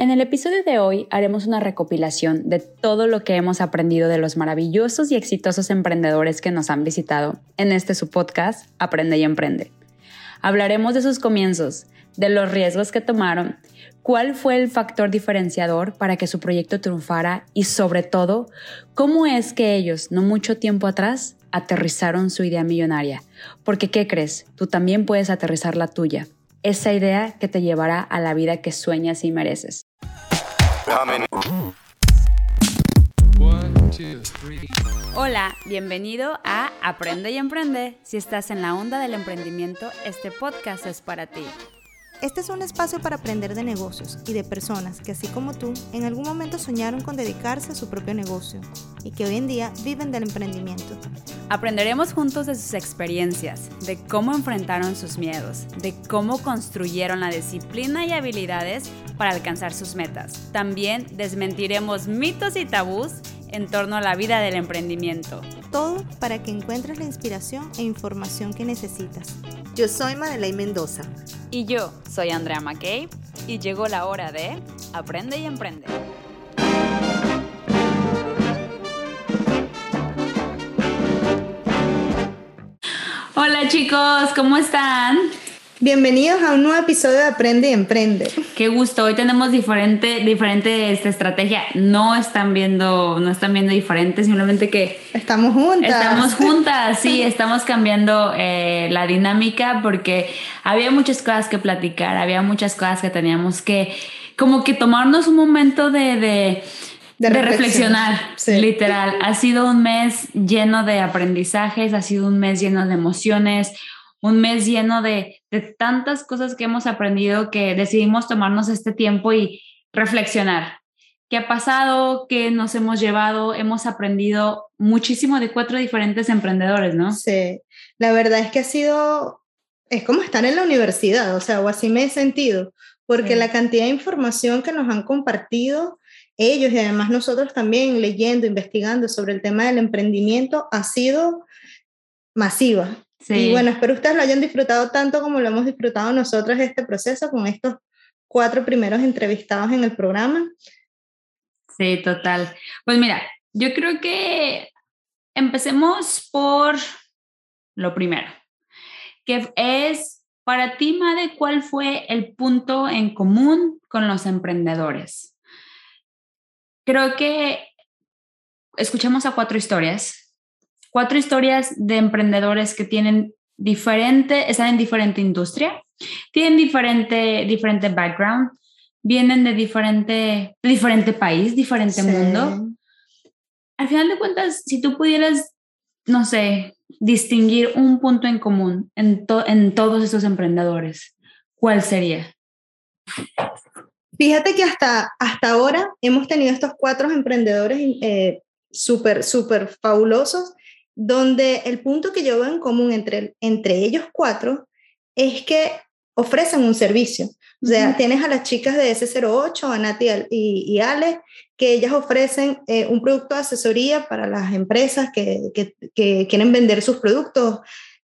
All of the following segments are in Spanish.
En el episodio de hoy haremos una recopilación de todo lo que hemos aprendido de los maravillosos y exitosos emprendedores que nos han visitado en este su podcast Aprende y Emprende. Hablaremos de sus comienzos, de los riesgos que tomaron, cuál fue el factor diferenciador para que su proyecto triunfara y sobre todo, cómo es que ellos, no mucho tiempo atrás, aterrizaron su idea millonaria. Porque, ¿qué crees? Tú también puedes aterrizar la tuya. Esa idea que te llevará a la vida que sueñas y mereces. Hola, bienvenido a Aprende y Emprende. Si estás en la onda del emprendimiento, este podcast es para ti. Este es un espacio para aprender de negocios y de personas que, así como tú, en algún momento soñaron con dedicarse a su propio negocio y que hoy en día viven del emprendimiento. Aprenderemos juntos de sus experiencias, de cómo enfrentaron sus miedos, de cómo construyeron la disciplina y habilidades para alcanzar sus metas. También desmentiremos mitos y tabús en torno a la vida del emprendimiento. Todo para que encuentres la inspiración e información que necesitas. Yo soy Madeleine Mendoza. Y yo soy Andrea McKay y llegó la hora de Aprende y Emprende. Hola chicos, ¿cómo están? Bienvenidos a un nuevo episodio de Aprende y Emprende. Qué gusto. Hoy tenemos diferente, diferente esta estrategia. No están viendo, no están viendo diferente, simplemente que estamos juntas. Estamos juntas, sí, estamos cambiando eh, la dinámica porque había muchas cosas que platicar, había muchas cosas que teníamos que, como que tomarnos un momento de, de reflexionar, literal. Ha sido un mes lleno de aprendizajes, ha sido un mes lleno de emociones, un mes lleno de, de tantas cosas que hemos aprendido que decidimos tomarnos este tiempo y reflexionar. ¿Qué ha pasado? ¿Qué nos hemos llevado? Hemos aprendido muchísimo de cuatro diferentes emprendedores, ¿no? Sí, la verdad es que ha sido, es como estar en la universidad, o sea, o así me he sentido, porque la cantidad de información que nos han compartido ellos y además nosotros también leyendo, investigando sobre el tema del emprendimiento ha sido masiva. Y bueno, espero ustedes lo hayan disfrutado tanto como lo hemos disfrutado nosotros este proceso con estos cuatro primeros entrevistados en el programa. Sí, total. Pues mira, yo creo que empecemos por lo primero, que es para ti, Made, ¿cuál fue el punto en común con los emprendedores? Creo que escuchamos a cuatro historias cuatro historias de emprendedores que tienen diferente, están en diferente industria, tienen diferente, diferente background, vienen de diferente, diferente país, diferente mundo. Al final de cuentas, si tú pudieras, no sé, distinguir un punto en común en, en todos estos emprendedores, ¿cuál sería? Fíjate que hasta, hasta ahora hemos tenido estos cuatro emprendedores eh, súper, súper fabulosos donde el punto que yo veo en común entre, entre ellos cuatro es que ofrecen un servicio. O sea, tienes a las chicas de S08, a Nati y, y Ale, que ellas ofrecen eh, un producto de asesoría para las empresas que, que, quieren vender sus productos,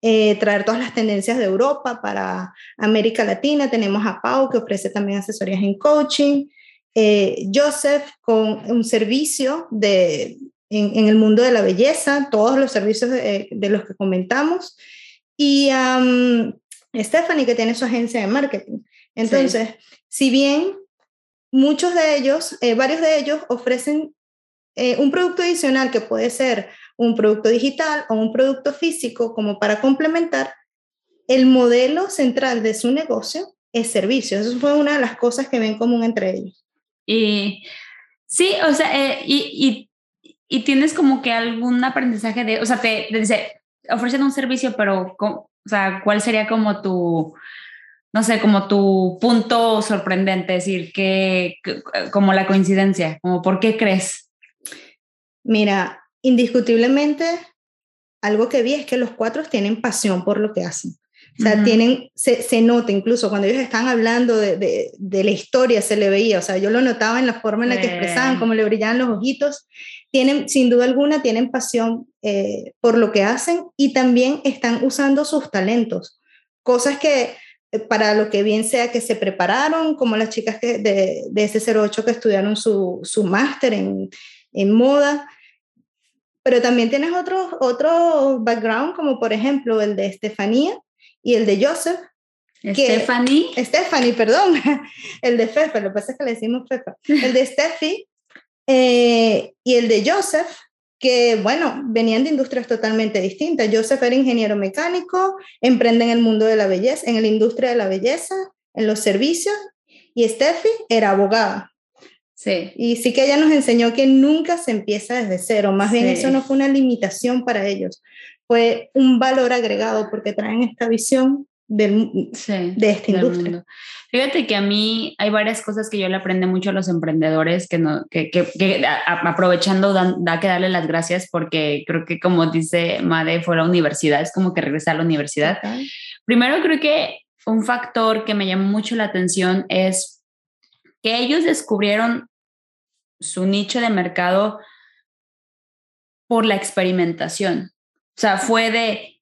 eh, traer todas las tendencias de Europa para América Latina. Tenemos a Pau, que ofrece también asesorías en coaching. Eh, Joseph, con un servicio de, en, el mundo de la belleza, todos los servicios de, los que comentamos, y Stephanie, que tiene su agencia de marketing. Entonces, si bien muchos de ellos, eh, varios de ellos ofrecen eh, un producto adicional que puede ser un producto digital o un producto físico como para complementar, el modelo central de su negocio es servicio. Eso fue una de las cosas que ven común entre ellos. Y sí, o sea, eh, y y tienes como que algún aprendizaje de, o sea, te, dice, ofrecen un servicio, pero, o sea, ¿cuál sería como tu, no sé, como tu punto sorprendente, es decir, que, como la coincidencia, como por qué crees? Mira, indiscutiblemente, algo que vi es que los cuatro tienen pasión por lo que hacen. O sea, tienen, se, se, nota incluso cuando ellos están hablando de, de, de, la historia, se le veía, o sea, yo lo notaba en la forma en la que expresaban, cómo le brillaban los ojitos, tienen, sin duda alguna, tienen pasión eh, por lo que hacen y también están usando sus talentos, cosas que para lo que bien sea que se prepararon, como las chicas que de, de S08 que estudiaron su, su máster en, en moda. Pero también tienes otros otro background, como por ejemplo el de Estefanía y el de Joseph. Stephanie. Stephanie, perdón. El de Fefa, lo que pasa es que le decimos Fefa. El de Steffi eh, y el de Joseph, que, bueno, venían de industrias totalmente distintas. Joseph era ingeniero mecánico, emprende en el mundo de la belleza, en la industria de la belleza, en los servicios, y Steffi era abogada. Sí. Y sí que ella nos enseñó que nunca se empieza desde cero, más bien eso no fue una limitación para ellos, fue un valor agregado porque traen esta visión del, de esta industria. Fíjate que a mí hay varias cosas que yo le aprendo mucho a los emprendedores, que, no, que, que, aprovechando da que darle las gracias porque creo que como dice Made, fue la universidad, es como que regresar a la universidad. Primero creo que un factor que me llamó mucho la atención es que ellos descubrieron su nicho de mercado por la experimentación. O sea, fue de,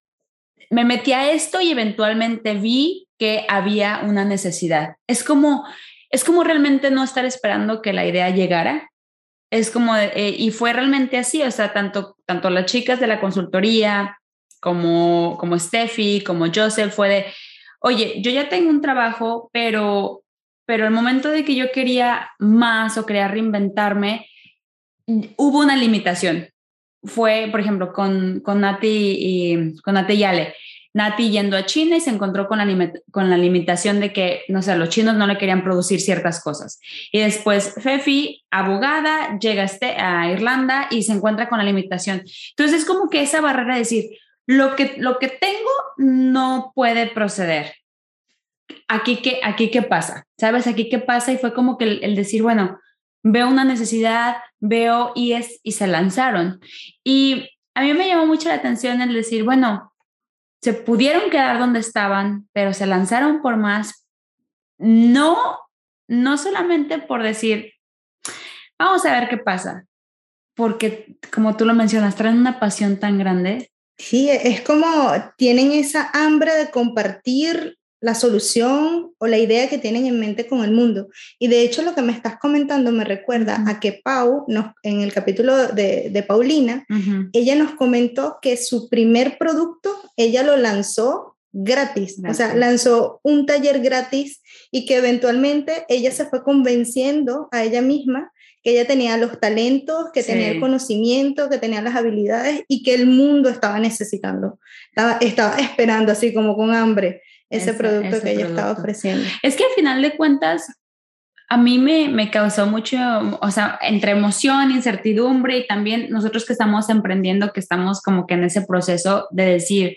me metí a esto y eventualmente vi que había una necesidad. Es como, es como realmente no estar esperando que la idea llegara. Es como, eh, y fue realmente así, o sea, tanto, tanto las chicas de la consultoría como, como Steffi, como Joseph, fue de, oye, yo ya tengo un trabajo, pero, pero el momento de que yo quería más o quería reinventarme, hubo una limitación fue, por ejemplo, con, con Nati y con Nati Yale. Nati yendo a China y se encontró con la, con la limitación de que, no sé, los chinos no le querían producir ciertas cosas. Y después Fefi, abogada, llega este, a Irlanda y se encuentra con la limitación. Entonces es como que esa barrera de decir, lo que, lo que tengo no puede proceder. Aquí qué, aquí qué pasa, ¿sabes? Aquí qué pasa y fue como que el decir, bueno, veo una necesidad, veo y es y se lanzaron. Y a mí me llamó mucho la atención el decir, bueno, se pudieron quedar donde estaban, pero se lanzaron por más. No, no solamente por decir, vamos a ver qué pasa, porque como tú lo mencionas, traen una pasión tan grande. Sí, es como tienen esa hambre de compartir la solución o la idea que tienen en mente con el mundo. Y de hecho lo que me estás comentando me recuerda a que Pau, nos, en el capítulo de, de Paulina, ella nos comentó que su primer producto, ella lo lanzó gratis, o sea, lanzó un taller gratis y que eventualmente ella se fue convenciendo a ella misma que ella tenía los talentos, que tenía el conocimiento, que tenía las habilidades y que el mundo estaba necesitando, estaba, estaba esperando así como con hambre ese, producto que ella estaba ofreciendo. Es que al final de cuentas, a mí me, me, causó mucho, o sea, entre emoción, incertidumbre y también nosotros que estamos emprendiendo, que estamos como que en ese proceso de decir,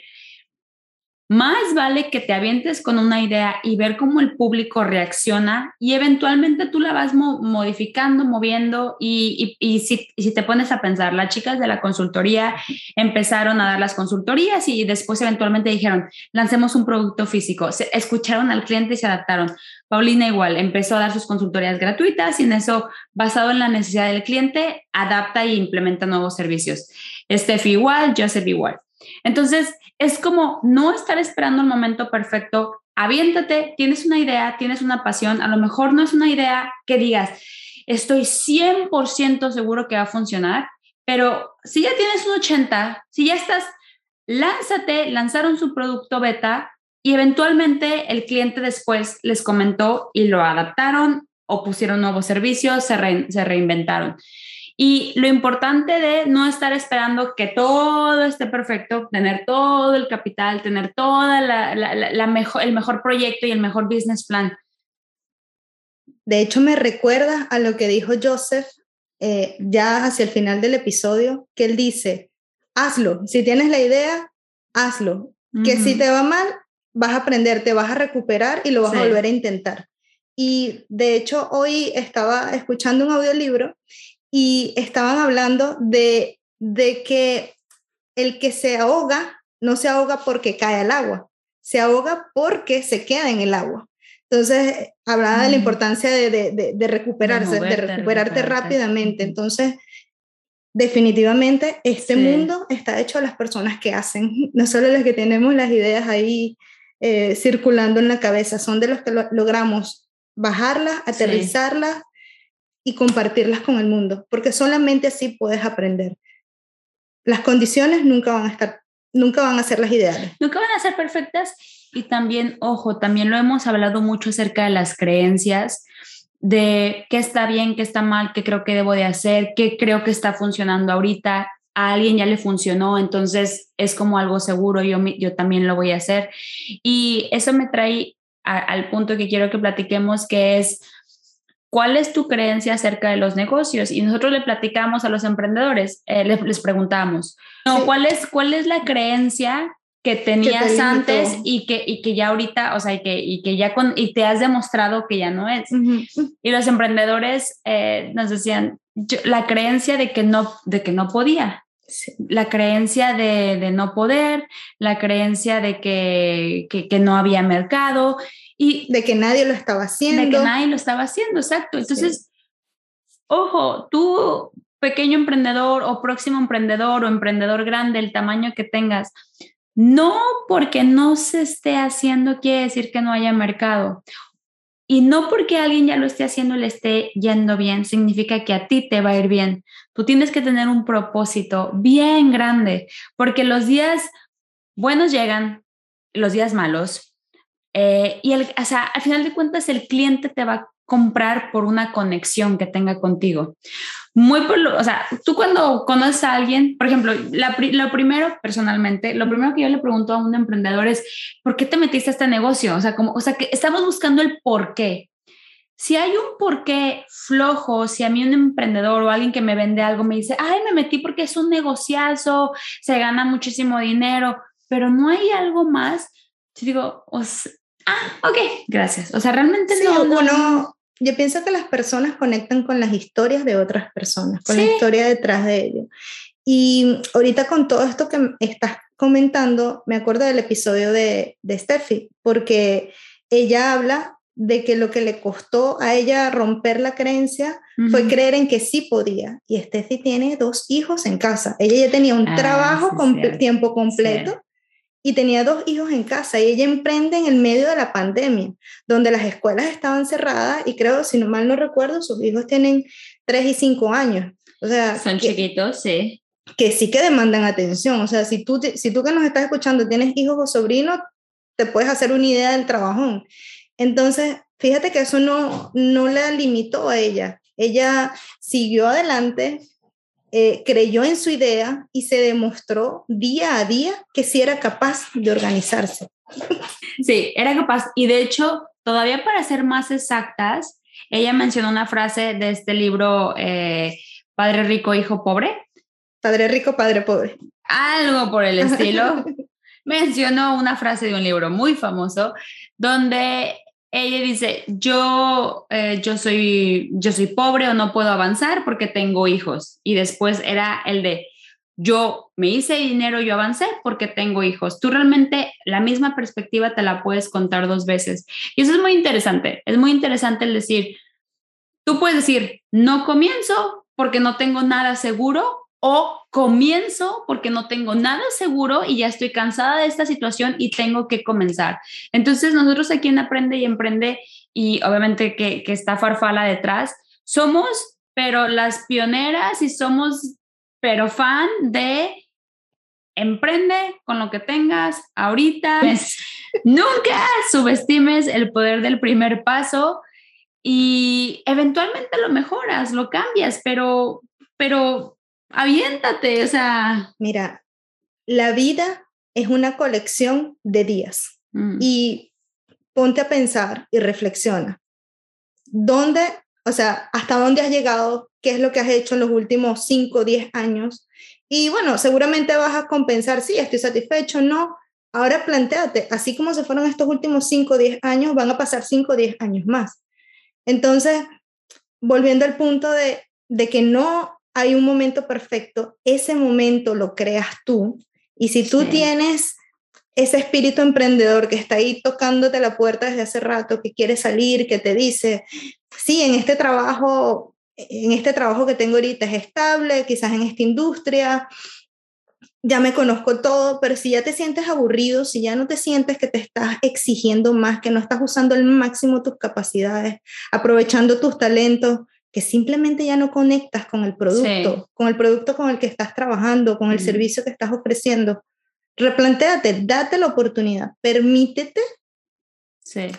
más vale que te avientes con una idea y ver cómo el público reacciona y eventualmente tú la vas modificando, moviendo y, si, te pones a pensar, las chicas de la consultoría empezaron a dar las consultorías y después eventualmente dijeron, lancemos un producto físico, se, escucharon al cliente y se adaptaron. Paulina igual empezó a dar sus consultorías gratuitas y en eso, basado en la necesidad del cliente, adapta e implementa nuevos servicios. Steph igual, Joseph igual. Entonces, es como no estar esperando el momento perfecto, aviéntate, tienes una idea, tienes una pasión, a lo mejor no es una idea que digas, estoy 100% seguro que va a funcionar, pero si ya tienes un 80, si ya estás, lánzate, lanzaron su producto beta y eventualmente el cliente después les comentó y lo adaptaron o pusieron nuevos servicios, se, se reinventaron. Y lo importante de no estar esperando que todo esté perfecto, tener todo el capital, tener toda la, la, mejor, el mejor proyecto y el mejor business plan. De hecho, me recuerda a lo que dijo Joseph eh, ya hacia el final del episodio, que él dice, hazlo, si tienes la idea, hazlo, que si te va mal, vas a aprender, te vas a recuperar y lo vas a volver a intentar. Y de hecho, hoy estaba escuchando un audiolibro y estaban hablando de, de que el que se ahoga no se ahoga porque cae al agua, se ahoga porque se queda en el agua. Entonces, hablaba de la importancia de, de, de recuperarse, de, recuperarte rápidamente. Entonces, definitivamente, este mundo está hecho a las personas que hacen, no solo las que tenemos las ideas ahí eh, circulando en la cabeza, son de los que logramos bajarlas, aterrizarlas y compartirlas con el mundo, porque solamente así puedes aprender. Las condiciones nunca van a estar, nunca van a ser las ideales. Nunca van a ser perfectas y también, ojo, también lo hemos hablado mucho acerca de las creencias, de qué está bien, qué está mal, qué creo que debo de hacer, qué creo que está funcionando ahorita, a alguien ya le funcionó, entonces es como algo seguro, yo, yo también lo voy a hacer. Y eso me trae al punto que quiero que platiquemos, que es, ¿cuál es tu creencia acerca de los negocios? Y nosotros le platicamos a los emprendedores, eh, les, preguntamos, no, ¿cuál, es, ¿cuál es la creencia que tenías antes y que, y que ya ahorita, o sea, y que, y que ya con, y te has demostrado que ya no es. Y los emprendedores eh, nos decían, la creencia de que no, de que no podía, la creencia de, de, no poder, la creencia de que, que, que, no había mercado y de que nadie lo estaba haciendo. De que nadie lo estaba haciendo, exacto. Entonces, ojo, tú pequeño emprendedor o próximo emprendedor o emprendedor grande, el tamaño que tengas, no porque no se esté haciendo quiere decir que no haya mercado. Y no porque alguien ya lo esté haciendo le esté yendo bien, significa que a ti te va a ir bien. Tú tienes que tener un propósito bien grande, porque los días buenos llegan, los días malos. Eh, y el, o sea, al final de cuentas el cliente te va a comprar por una conexión que tenga contigo. Muy por lo, o sea, tú cuando conoces a alguien, por ejemplo, lo primero personalmente, lo primero que yo le pregunto a un emprendedor es, ¿por qué te metiste a este negocio? O sea, como, o sea, que estamos buscando el por qué. Si hay un por qué flojo, si a mí un emprendedor o alguien que me vende algo me dice, ay, me metí porque es un negociazo, se gana muchísimo dinero, pero no hay algo más, yo digo, ah, ok, gracias. O sea, realmente no, no, yo pienso que las personas conectan con las historias de otras personas, con la historia detrás de ellos. Y ahorita con todo esto que estás comentando, me acuerdo del episodio de, de Steffi, porque ella habla de que lo que le costó a ella romper la creencia fue creer en que sí podía. Y Steffi tiene dos hijos en casa. Ella ya tenía un ah, trabajo con tiempo completo y tenía dos hijos en casa y ella emprende en el medio de la pandemia, donde las escuelas estaban cerradas y creo, si no mal no recuerdo, sus hijos tienen tres y cinco años. O sea, son chiquitos, sí. Que sí que demandan atención. O sea, si tú, si tú que nos estás escuchando tienes hijos o sobrinos, te puedes hacer una idea del trabajón. Entonces, fíjate que eso no, no la limitó a ella. Ella siguió adelante, eh, creyó en su idea y se demostró día a día que sí era capaz de organizarse. Sí, era capaz. Y de hecho, todavía para ser más exactas, ella mencionó una frase de este libro, eh, Padre Rico, Hijo Pobre. Padre Rico, Padre Pobre. Algo por el estilo. mencionó una frase de un libro muy famoso donde ella dice, yo, eh, yo, soy, yo soy pobre o no puedo avanzar porque tengo hijos. Y después era el de, yo me hice dinero, yo avancé porque tengo hijos. Tú realmente la misma perspectiva te la puedes contar dos veces. Y eso es muy interesante. Es muy interesante el decir, tú puedes decir, no comienzo porque no tengo nada seguro o comienzo porque no tengo nada seguro y ya estoy cansada de esta situación y tengo que comenzar. Entonces nosotros aquí en Aprende y Emprende y obviamente que, que está Farfala detrás, somos pero las pioneras y somos pero fan de emprende con lo que tengas ahorita. Pues, nunca subestimes el poder del primer paso y eventualmente lo mejoras, lo cambias, pero, pero aviéntate, o sea. Mira, la vida es una colección de días mm. y ponte a pensar y reflexiona. ¿Dónde, o sea, hasta dónde has llegado? ¿Qué es lo que has hecho en los últimos 5 o 10 años? Y bueno, seguramente vas a compensar, sí, estoy satisfecho, no. Ahora planteate, así como se fueron estos últimos 5 o 10 años, van a pasar 5 o 10 años más. Entonces, volviendo al punto de, de que no hay un momento perfecto, ese momento lo creas tú. Y si tú tienes ese espíritu emprendedor que está ahí tocándote la puerta desde hace rato, que quiere salir, que te dice, sí, en este trabajo, en este trabajo que tengo ahorita es estable, quizás en esta industria, ya me conozco todo, pero si ya te sientes aburrido, si ya no te sientes que te estás exigiendo más, que no estás usando al máximo tus capacidades, aprovechando tus talentos, que simplemente ya no conectas con el producto, con el producto con el que estás trabajando, con el servicio que estás ofreciendo, replantéate, date la oportunidad, permítete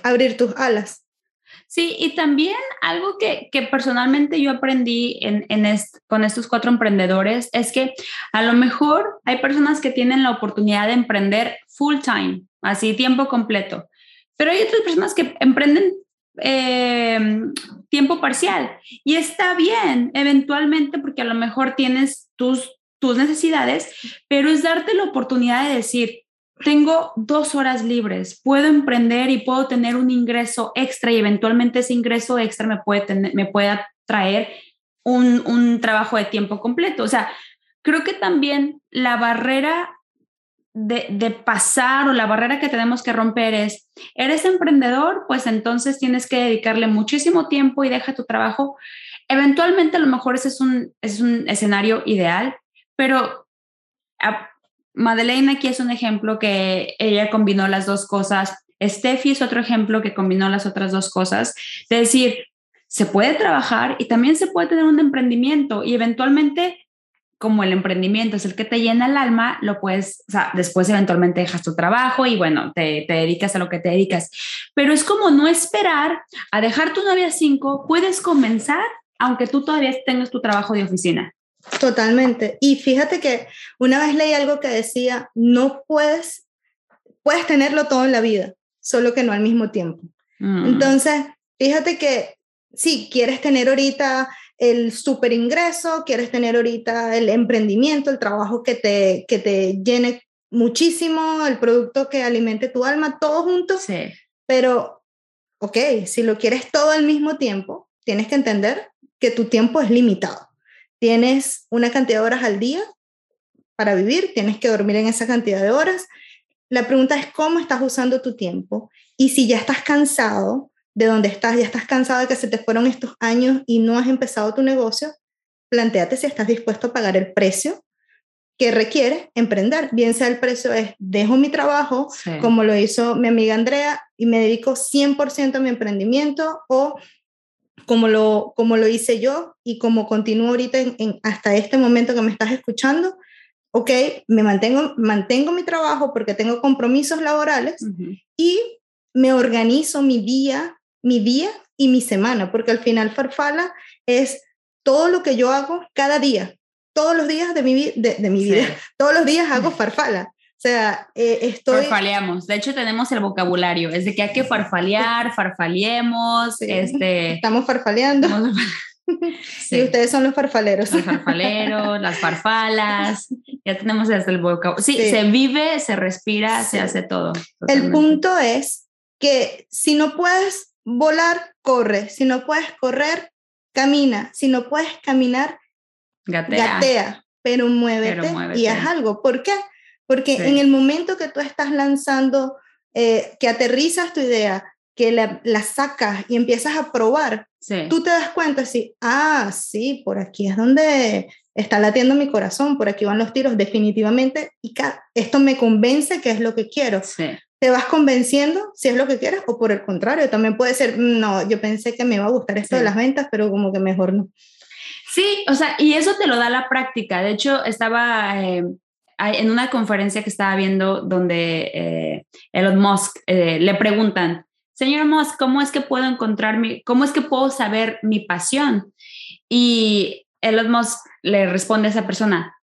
abrir tus alas. Sí, y también algo que, que personalmente yo aprendí en, en con estos cuatro emprendedores es que a lo mejor hay personas que tienen la oportunidad de emprender full time, así tiempo completo, pero hay otras personas que emprenden eh, tiempo parcial y está bien eventualmente porque a lo mejor tienes tus, tus necesidades, pero es darte la oportunidad de decir, tengo dos horas libres, puedo emprender y puedo tener un ingreso extra y eventualmente ese ingreso extra me puede, tener, me pueda traer un, un trabajo de tiempo completo. O sea, creo que también la barrera de, pasar o la barrera que tenemos que romper es, eres emprendedor, pues entonces tienes que dedicarle muchísimo tiempo y deja tu trabajo. Eventualmente a lo mejor ese es un, es un escenario ideal, pero Madeleine aquí es un ejemplo que ella combinó las dos cosas. Steffi es otro ejemplo que combinó las otras dos cosas. Es decir, se puede trabajar y también se puede tener un emprendimiento y eventualmente como el emprendimiento es el que te llena el alma, lo puedes, o sea, después eventualmente dejas tu trabajo y bueno, te, te dedicas a lo que te dedicas. Pero es como no esperar a dejar tu novia cinco, puedes comenzar aunque tú todavía tengas tu trabajo de oficina. Totalmente. Y fíjate que una vez leí algo que decía, no puedes, puedes tenerlo todo en la vida, solo que no al mismo tiempo. Mm. Entonces, fíjate que si quieres tener ahorita el super ingreso, quieres tener ahorita el emprendimiento, el trabajo que te, que te llene muchísimo, el producto que alimente tu alma, todo junto. Sí. Pero, ok, si lo quieres todo al mismo tiempo, tienes que entender que tu tiempo es limitado tienes una cantidad de horas al día para vivir, tienes que dormir en esa cantidad de horas. La pregunta es cómo estás usando tu tiempo y si ya estás cansado de dónde estás, ya estás cansado de que se te fueron estos años y no has empezado tu negocio, planteate si estás dispuesto a pagar el precio que requiere emprender. Bien sea el precio es, dejo mi trabajo, como lo hizo mi amiga Andrea, y me dedico 100% a mi emprendimiento, o como lo, como lo hice yo y como continúo ahorita en, hasta este momento que me estás escuchando, ok, me mantengo, mantengo mi trabajo porque tengo compromisos laborales y me organizo mi día, mi día y mi semana, porque al final Farfala es todo lo que yo hago cada día, todos los días de mi, de, de mi vida, todos los días hago Farfala. O sea, eh, estoy... Farfaleamos. De hecho, tenemos el vocabulario. Es de que hay que farfalear, farfaliemos, este... Estamos farfaleando. Sí. ustedes son los farfaleros. Los farfaleros, las farfalas. Ya tenemos desde el vocabulario. Sí, se vive, se respira, se hace todo. El punto es que si no puedes volar, corre. Si no puedes correr, camina. Si no puedes caminar, gatea. gatea pero, muévete pero muévete y haz algo. ¿Por qué? Porque en el momento que tú estás lanzando, eh, que aterrizas tu idea, que la, la, sacas y empiezas a probar, tú te das cuenta, sí, ah, sí, por aquí es donde está latiendo mi corazón, por aquí van los tiros, definitivamente, y esto me convence que es lo que quiero. Te vas convenciendo si es lo que quieres o por el contrario, también puede ser, no, yo pensé que me iba a gustar esto de las ventas, pero como que mejor no. Sí, o sea, y eso te lo da la práctica. De hecho, estaba eh, en una conferencia que estaba viendo donde eh, Elon Musk eh, le preguntan, señor Musk, ¿cómo es que puedo encontrar mi, cómo es que puedo saber mi pasión? Y Elon Musk le responde a esa persona,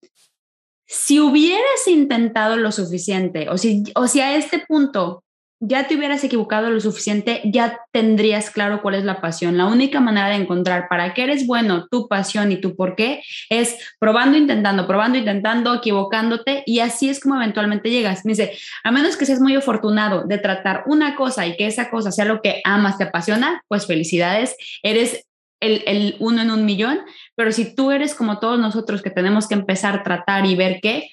si hubieras intentado lo suficiente o si, o si a este punto ya te hubieras equivocado lo suficiente, ya tendrías claro cuál es la pasión. La única manera de encontrar para qué eres bueno, tu pasión y tu por qué es probando, intentando, probando, intentando, equivocándote y así es como eventualmente llegas. Me dice, a menos que seas muy afortunado de tratar una cosa y que esa cosa sea lo que amas, te apasiona, pues felicidades, eres el, el uno en un millón, pero si tú eres como todos nosotros que tenemos que empezar a tratar y ver qué,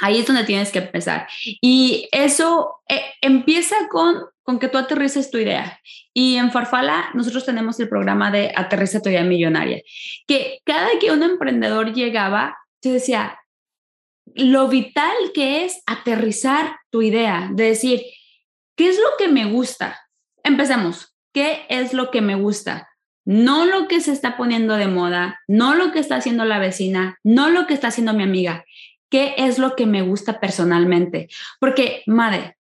Ahí es donde tienes que empezar. Y eso eh, empieza con, con que tú aterrices tu idea. Y en Farfala nosotros tenemos el programa de Aterriza tu idea millonaria, que cada que un emprendedor llegaba, se decía, lo vital que es aterrizar tu idea, de decir, ¿qué es lo que me gusta? Empecemos, ¿qué es lo que me gusta? No lo que se está poniendo de moda, no lo que está haciendo la vecina, no lo que está haciendo mi amiga. ¿Qué es lo que me gusta personalmente? Porque, madre,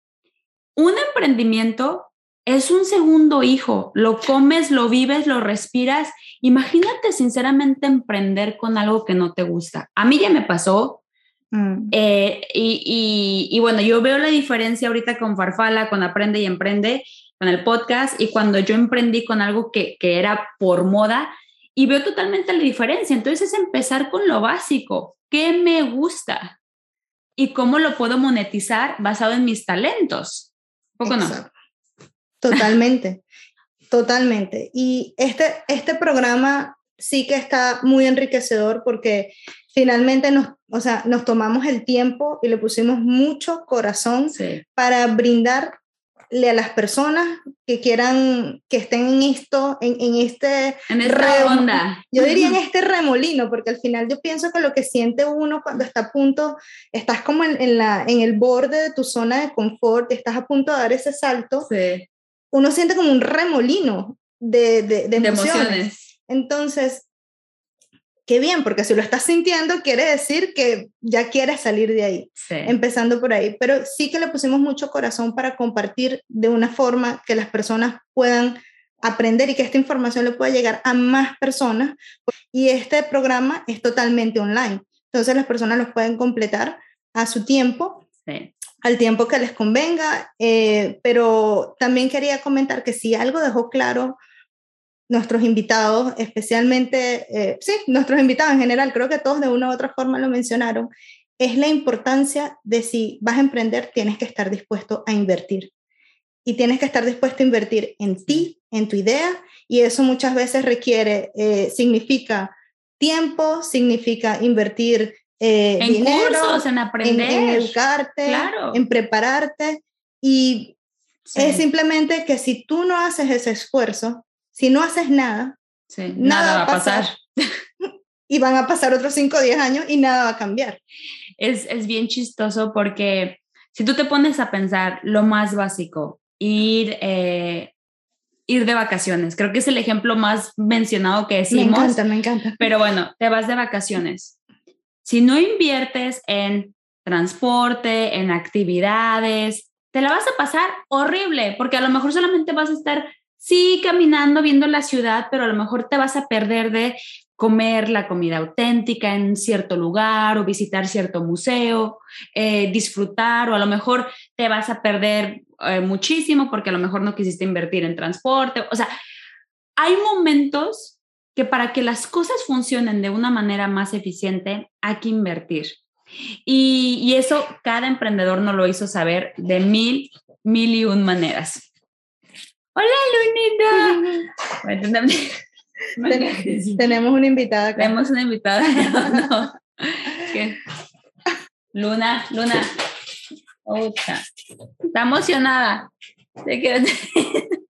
un emprendimiento es un segundo hijo, lo comes, lo vives, lo respiras. Imagínate sinceramente emprender con algo que no te gusta. A mí ya me pasó. Mm. Eh, y, y, bueno, yo veo la diferencia ahorita con Farfala, con Aprende y Emprende, con el podcast, y cuando yo emprendí con algo que, que era por moda, y veo totalmente la diferencia. Entonces es empezar con lo básico. ¿Qué me gusta? ¿Y cómo lo puedo monetizar basado en mis talentos? ¿Poco no? Totalmente, totalmente. Y este, este programa sí que está muy enriquecedor porque finalmente nos, o sea, nos tomamos el tiempo y le pusimos mucho corazón para brindarle a las personas que quieran, que estén en esto, en, en este... En esta onda. Yo diría en este remolino, porque al final yo pienso que lo que siente uno cuando está a punto, estás como en, en la, en el borde de tu zona de confort, estás a punto de dar ese salto, sí uno siente como un remolino de, de, emociones. Entonces, qué bien, porque si lo estás sintiendo, quiere decir que ya quieres salir de ahí, empezando por ahí. Pero sí que le pusimos mucho corazón para compartir de una forma que las personas puedan aprender y que esta información le pueda llegar a más personas. Y este programa es totalmente online. Entonces las personas los pueden completar a su tiempo. Sí al tiempo que les convenga, eh, pero también quería comentar que si algo dejó claro nuestros invitados, especialmente, eh, sí, nuestros invitados en general, creo que todos de una u otra forma lo mencionaron, es la importancia de si vas a emprender, tienes que estar dispuesto a invertir. Y tienes que estar dispuesto a invertir en ti, en tu idea, y eso muchas veces requiere, eh, significa tiempo, significa invertir eh, en cursos, en aprender, en, educarte, en prepararte. Y es simplemente que si tú no haces ese esfuerzo, si no haces nada, nada, va a pasar. y van a pasar otros 5 o 10 años y nada va a cambiar. Es, es bien chistoso porque si tú te pones a pensar lo más básico, ir, eh, ir de vacaciones, creo que es el ejemplo más mencionado que decimos. Me encanta, me encanta. Pero bueno, te vas de vacaciones si no inviertes en transporte, en actividades, te la vas a pasar horrible, porque a lo mejor solamente vas a estar, sí, caminando, viendo la ciudad, pero a lo mejor te vas a perder de comer la comida auténtica en cierto lugar o visitar cierto museo, eh, disfrutar o a lo mejor te vas a perder eh, muchísimo porque a lo mejor no quisiste invertir en transporte. O sea, hay momentos que para que las cosas funcionen de una manera más eficiente hay que invertir. Y, eso cada emprendedor nos lo hizo saber de mil, mil y un maneras. Hola, Lunita. tenemos una invitada acá. Tenemos una invitada. Luna, Luna. Está emocionada.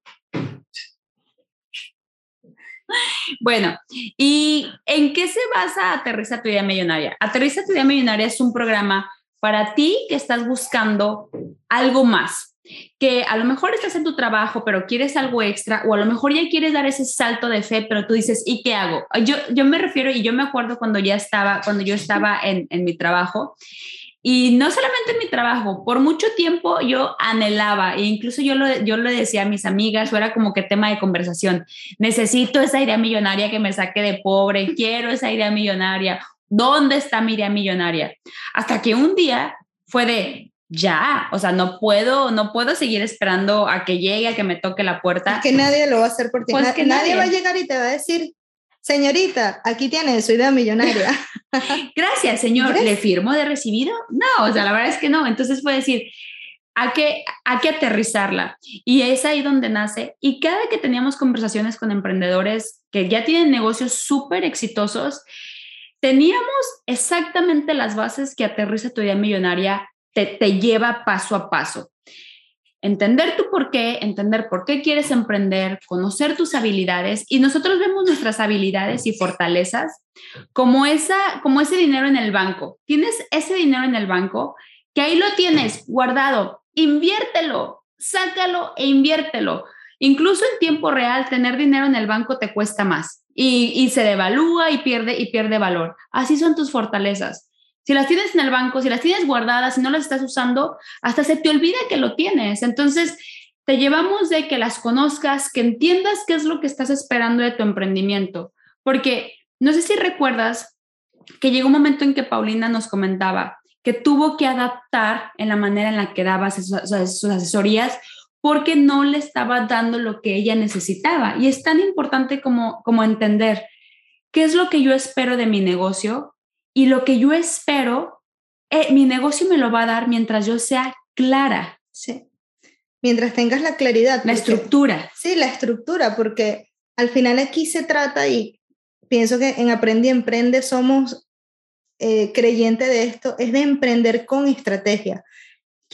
Bueno, ¿y en qué se basa Aterriza tu idea millonaria? Aterriza tu idea millonaria es un programa para ti que estás buscando algo más, que a lo mejor estás en tu trabajo, pero quieres algo extra, o a lo mejor ya quieres dar ese salto de fe, pero tú dices, ¿y qué hago? Yo, yo me refiero, y yo me acuerdo cuando ya estaba, cuando yo estaba en, en mi trabajo, y no solamente en mi trabajo, por mucho tiempo yo anhelaba, e incluso yo lo, yo le decía a mis amigas, o era como que tema de conversación, necesito esa idea millonaria que me saque de pobre, quiero esa idea millonaria, ¿dónde está mi idea millonaria? Hasta que un día fue de, ya, o sea, no puedo, no puedo seguir esperando a que llegue, a que me toque la puerta. que nadie lo va a hacer por ti. Pues que nadie va a llegar y te va a decir, señorita, aquí tiene su idea millonaria. Gracias, señor. ¿Le firmo de recibido? No, o sea, la verdad es que no. Entonces fue decir, hay que, hay que aterrizarla. Y es ahí donde nace. Y cada que teníamos conversaciones con emprendedores que ya tienen negocios súper exitosos, teníamos exactamente las bases que aterriza tu idea millonaria te, lleva paso a paso. entender tu por qué, entender por qué quieres emprender, conocer tus habilidades y nosotros vemos nuestras habilidades y fortalezas como, esa, como ese dinero en el banco. Tienes ese dinero en el banco que ahí lo tienes guardado, inviértelo, sácalo e inviértelo. Incluso en tiempo real, tener dinero en el banco te cuesta más y, y se devalúa y pierde, y pierde valor. Así son tus fortalezas. Si las tienes en el banco, si las tienes guardadas, si no las estás usando, hasta se te olvida que lo tienes. Entonces, te llevamos de que las conozcas, que entiendas qué es lo que estás esperando de tu emprendimiento. Porque no sé si recuerdas que llegó un momento en que Paulina nos comentaba que tuvo que adaptar en la manera en la que daba sus, asesorías porque no le estaba dando lo que ella necesitaba. Y es tan importante como, como entender qué es lo que yo espero de mi negocio y lo que yo espero, eh, mi negocio me lo va a dar mientras yo sea clara. Sí. Mientras tengas la claridad. La estructura. Sí, la estructura, porque al final aquí se trata y pienso que en Aprendí Emprende somos eh, creyentes de esto, es de emprender con estrategia.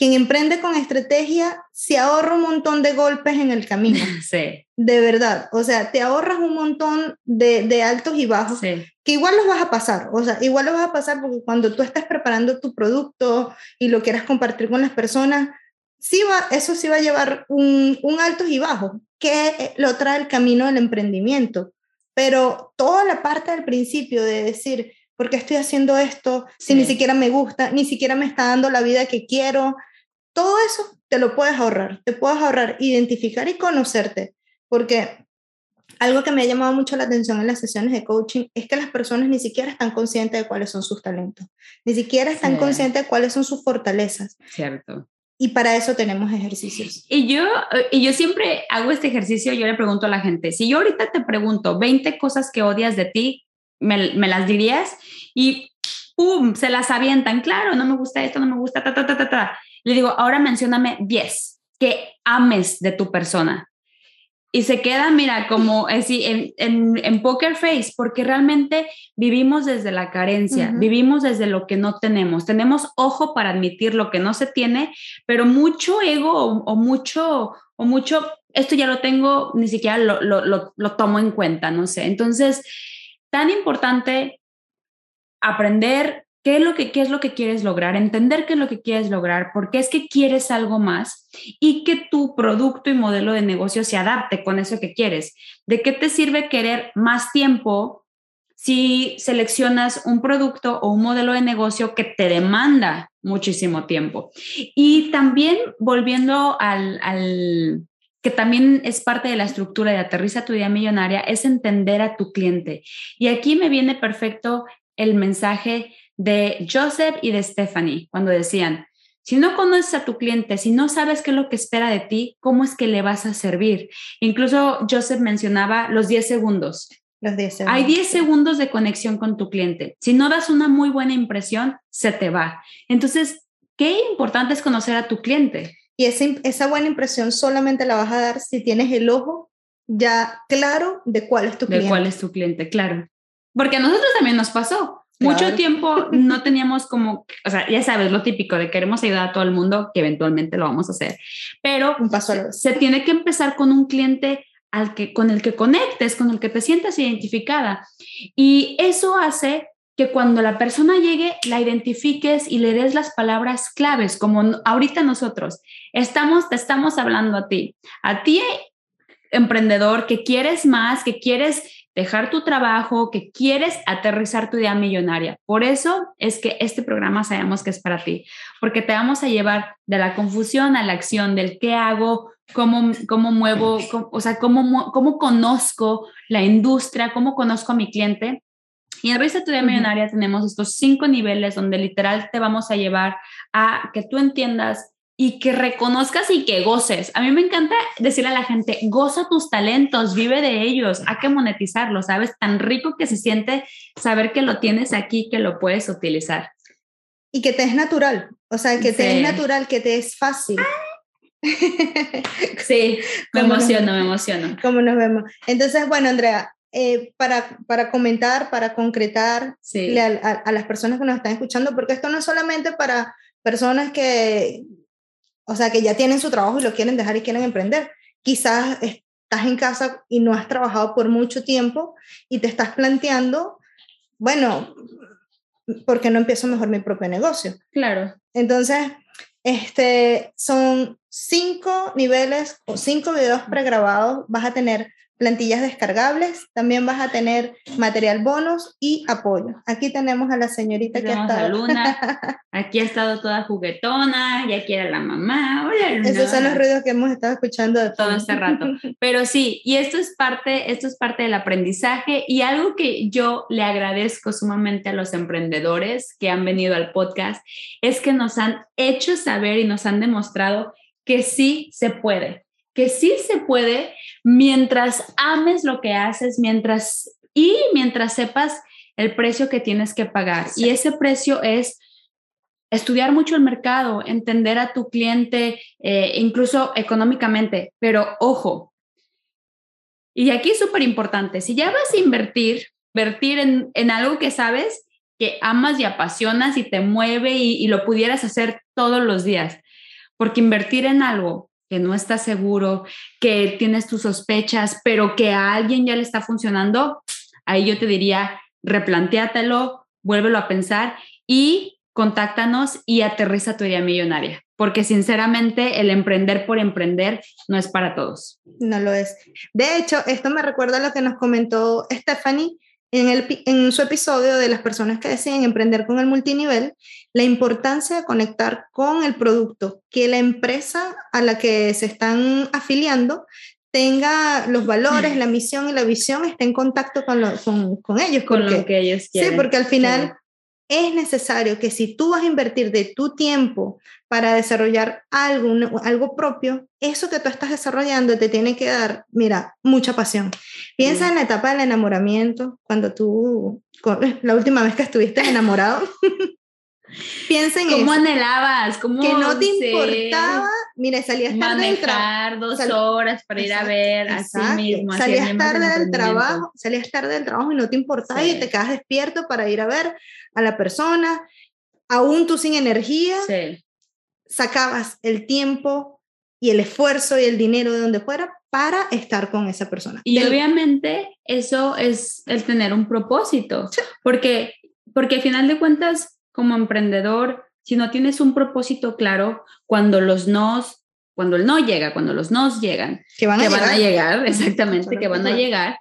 Quien emprende con estrategia se ahorra un montón de golpes en el camino. Sí. De verdad. O sea, te ahorras un montón de, de altos y bajos Sí. que igual los vas a pasar. O sea, igual los vas a pasar porque cuando tú estás preparando tu producto y lo quieras compartir con las personas, sí va, eso sí va a llevar un, un altos y bajos, que lo trae el camino del emprendimiento. Pero toda la parte del principio de decir, ¿por qué estoy haciendo esto? Si Sí. ni siquiera me gusta, ni siquiera me está dando la vida que quiero. Todo eso te lo puedes ahorrar. Te puedes ahorrar identificar y conocerte. Porque algo que me ha llamado mucho la atención en las sesiones de coaching es que las personas ni siquiera están conscientes de cuáles son sus talentos. Ni siquiera están Sí. conscientes de cuáles son sus fortalezas. Cierto. Y para eso tenemos ejercicios. Y yo, y yo siempre hago este ejercicio, yo le pregunto a la gente, si yo ahorita te pregunto 20 cosas que odias de ti, ¿me, me las dirías? Y ¡pum! Se las avientan, claro, no me gusta esto, no me gusta, ta, ta, ta, ta, ta. Le digo, ahora mencióname 10 que ames de tu persona. Y se queda, mira, como así en, en, en poker face, porque realmente vivimos desde la carencia, Ujú. vivimos desde lo que no tenemos. Tenemos ojo para admitir lo que no se tiene, pero mucho ego o, o mucho, o mucho, esto ya lo tengo, ni siquiera lo, lo, lo, lo tomo en cuenta, no sé. Entonces, tan importante aprender qué es, lo que, qué es lo que quieres lograr, entender qué es lo que quieres lograr, por qué es que quieres algo más y que tu producto y modelo de negocio se adapte con eso que quieres. ¿De qué te sirve querer más tiempo si seleccionas un producto o un modelo de negocio que te demanda muchísimo tiempo? Y también volviendo al, al que también es parte de la estructura de aterriza tu idea millonaria, es entender a tu cliente. Y aquí me viene perfecto el mensaje de Joseph y de Stephanie cuando decían, si no conoces a tu cliente, si no sabes qué es lo que espera de ti, ¿cómo es que le vas a servir? Incluso Joseph mencionaba los 10 segundos. Los 10 Hay 10 segundos de conexión con tu cliente. Si no das una muy buena impresión, se te va. Entonces, qué importante es conocer a tu cliente. Y esa, esa buena impresión solamente la vas a dar si tienes el ojo ya claro de cuál es tu de cliente. cuál es tu cliente, claro. Porque a nosotros también nos pasó. Claro. Mucho tiempo no teníamos como, o sea, ya sabes, lo típico de queremos ayudar a todo el mundo, que eventualmente lo vamos a hacer, pero Un paso a la vez. se tiene que empezar con un cliente al que, con el que conectes, con el que te sientas identificada. Y eso hace que cuando la persona llegue, la identifiques y le des las palabras claves, como ahorita nosotros estamos, te estamos hablando a ti, a ti emprendedor que quieres más, que quieres dejar tu trabajo, que quieres aterrizar tu idea millonaria. Por eso es que este programa sabemos que es para ti, porque te vamos a llevar de la confusión a la acción, del qué hago, cómo, cómo muevo, cómo, o sea, cómo, cómo conozco la industria, cómo conozco a mi cliente. Y en Revista Tu Idea Millonaria tenemos estos cinco niveles donde literal te vamos a llevar a que tú entiendas y que reconozcas y que goces. A mí me encanta decirle a la gente, goza tus talentos, vive de ellos, hay que monetizarlos, ¿sabes? Tan rico que se siente saber que lo tienes aquí, que lo puedes utilizar. Y que te es natural, o sea, que te Sí. es natural, que te es fácil. Sí, me ¿Cómo nos emociono, me emociono. ¿Cómo nos vemos? Entonces, bueno, Andrea, eh, para, para comentar, para concretar Sí, a, a, a las personas que nos están escuchando, porque esto no es solamente para personas que, o sea, que ya tienen su trabajo y lo quieren dejar y quieren emprender. Quizás estás en casa y no has trabajado por mucho tiempo y te estás planteando, bueno, ¿por qué no empiezo mejor mi propio negocio? Claro. Entonces, este, son cinco niveles o cinco videos pregrabados. Vas a tener plantillas descargables, también vas a tener material bonus y apoyo. Aquí tenemos a la señorita que ha estado. Luna. Aquí ha estado toda juguetona, ya quiere la mamá. Hola, Luna. Esos son los ruidos que hemos estado escuchando de todo este rato. Pero sí, y esto es parte, esto es parte del aprendizaje y algo que yo le agradezco sumamente a los emprendedores que han venido al podcast es que nos han hecho saber y nos han demostrado que sí se puede, que sí se puede mientras ames lo que haces, mientras y mientras sepas el precio que tienes que pagar. Y ese precio es estudiar mucho el mercado, entender a tu cliente, eh, incluso económicamente. Pero ojo, y aquí es súper importante, si ya vas a invertir, invertir en, en, algo que sabes que amas y apasionas y te mueve y, y lo pudieras hacer todos los días, porque invertir en algo que no está seguro, que tienes tus sospechas, pero que a alguien ya le está funcionando, ahí yo te diría, replantéatelo, vuélvelo a pensar y contáctanos y aterriza tu idea millonaria, porque sinceramente el emprender por emprender no es para todos. No lo es. De hecho, esto me recuerda a lo que nos comentó Stephanie en, el, en su episodio de las personas que deciden emprender con el multinivel, la importancia de conectar con el producto, que la empresa a la que se están afiliando tenga los valores, la misión y la visión, esté en contacto con, con, ellos. Con lo que ellos quieren. Sí, porque al final es necesario que si tú vas a invertir de tu tiempo para desarrollar algo, algo propio, eso que tú estás desarrollando te tiene que dar, mira, mucha pasión. Piensa en la etapa del enamoramiento, cuando tú, la última vez que estuviste enamorado. Piensa en ¿Cómo anhelabas? ¿Cómo que no te importaba. Mira, salías tarde del trabajo. dos horas para ir a ver así mismo. Salías tarde del trabajo, salías tarde del trabajo y no te importaba y te quedas despierto para ir a ver a la persona. Aún tú sin energía, sacabas el tiempo y el esfuerzo y el dinero de donde fuera para estar con esa persona. Y obviamente eso es el tener un propósito, porque, porque al final de cuentas como emprendedor, si no tienes un propósito claro, cuando los nos, cuando el no llega, cuando los nos llegan, que van a, llegar. van a llegar, exactamente, que van a llegar,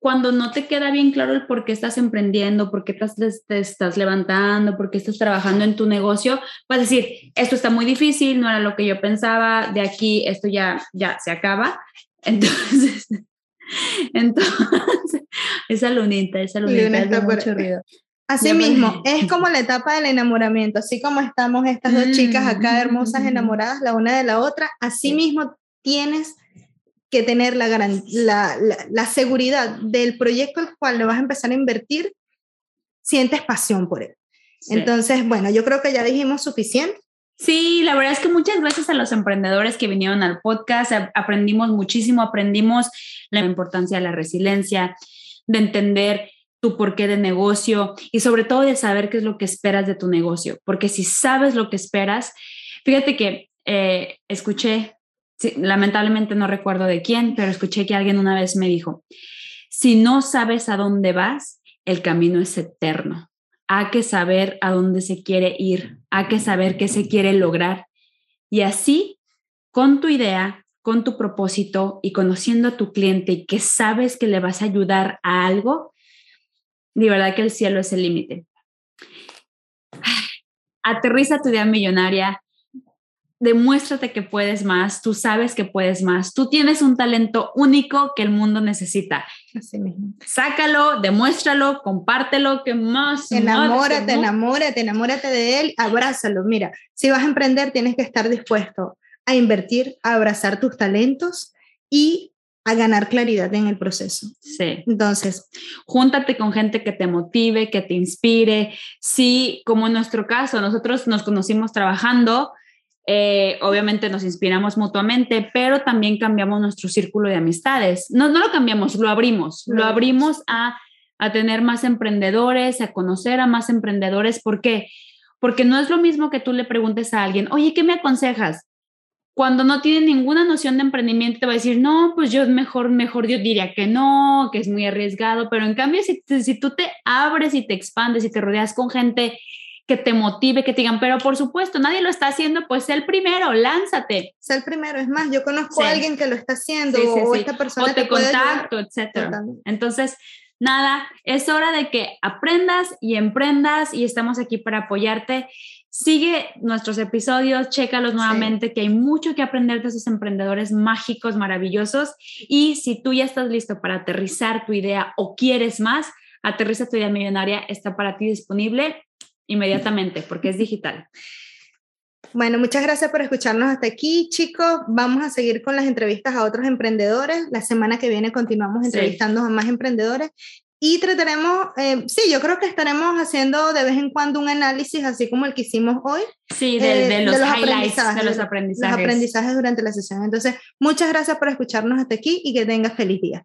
cuando no te queda bien claro el por qué estás emprendiendo, por qué te, estás levantando, por qué estás trabajando en tu negocio, vas a decir, esto está muy difícil, no era lo que yo pensaba, de aquí esto ya, ya se acaba. Entonces, entonces, esa lunita, esa lunita, es mucho ruido. Así mismo, es como la etapa del enamoramiento, así como estamos estas dos chicas acá hermosas enamoradas la una de la otra, así mismo tienes que tener la, la, la, seguridad del proyecto al cual le vas a empezar a invertir, sientes pasión por él. Entonces, bueno, yo creo que ya dijimos suficiente. Sí, la verdad es que muchas gracias a los emprendedores que vinieron al podcast, aprendimos muchísimo, aprendimos la importancia de la resiliencia, de entender tu porqué de negocio y sobre todo de saber qué es lo que esperas de tu negocio, porque si sabes lo que esperas, fíjate que eh, escuché, lamentablemente no recuerdo de quién, pero escuché que alguien una vez me dijo, si no sabes a dónde vas, el camino es eterno. Hay que saber a dónde se quiere ir, hay que saber qué se quiere lograr. Y así, con tu idea, con tu propósito y conociendo a tu cliente que sabes que le vas a ayudar a algo, de verdad que el cielo es el límite. Aterriza tu idea millonaria, demuéstrate que puedes más, tú sabes que puedes más, tú tienes un talento único que el mundo necesita. Así mismo. Sácalo, demuéstralo, compártelo, que más. Enamórate, enamórate, enamórate de él, abrázalo. Mira, si vas a emprender, tienes que estar dispuesto a invertir, a abrazar tus talentos y a ganar claridad en el proceso. Sí. Entonces, júntate con gente que te motive, que te inspire. Sí, como en nuestro caso, nosotros nos conocimos trabajando, eh, obviamente nos inspiramos mutuamente, pero también cambiamos nuestro círculo de amistades. No, no lo cambiamos, lo abrimos, lo abrimos a, a tener más emprendedores, a conocer a más emprendedores. ¿Por qué? Porque no es lo mismo que tú le preguntes a alguien, oye, ¿qué me aconsejas? Cuando no tiene ninguna noción de emprendimiento te va a decir, no, pues yo mejor, mejor yo diría que no, que es muy arriesgado, pero en cambio si, si tú te abres y te expandes y te rodeas con gente que te motive, que te digan, pero por supuesto, nadie lo está haciendo, pues sé el primero, lánzate. Sé el primero, es más, yo conozco a alguien que lo está haciendo o esta persona o te, contacto, etcétera. Entonces, nada, es hora de que aprendas y emprendas y estamos aquí para apoyarte. Sigue nuestros episodios, chécalos nuevamente, que hay mucho que aprender de esos emprendedores mágicos, maravillosos. Y si tú ya estás listo para aterrizar tu idea o quieres más, Aterriza tu idea millonaria está para ti disponible inmediatamente porque es digital. Bueno, muchas gracias por escucharnos hasta aquí, chicos. Vamos a seguir con las entrevistas a otros emprendedores. La semana que viene continuamos entrevistando a más emprendedores y trataremos, eh, sí, yo creo que estaremos haciendo de vez en cuando un análisis así como el que hicimos hoy. Sí, de, eh, los, highlights, de los aprendizajes. Los aprendizajes durante la sesión. Entonces, muchas gracias por escucharnos hasta aquí y que tengas feliz día.